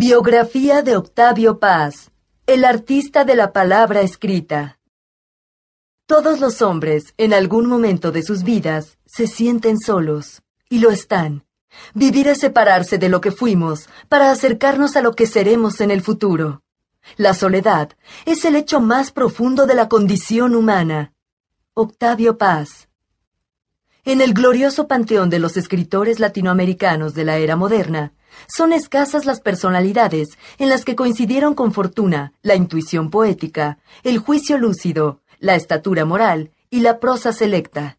Biografía de Octavio Paz, el artista de la palabra escrita. Todos los hombres, en algún momento de sus vidas, se sienten solos, y lo están. Vivir es separarse de lo que fuimos para acercarnos a lo que seremos en el futuro. La soledad es el hecho más profundo de la condición humana. Octavio Paz. En el glorioso panteón de los escritores latinoamericanos de la era moderna, son escasas las personalidades en las que coincidieron con fortuna la intuición poética, el juicio lúcido, la estatura moral y la prosa selecta.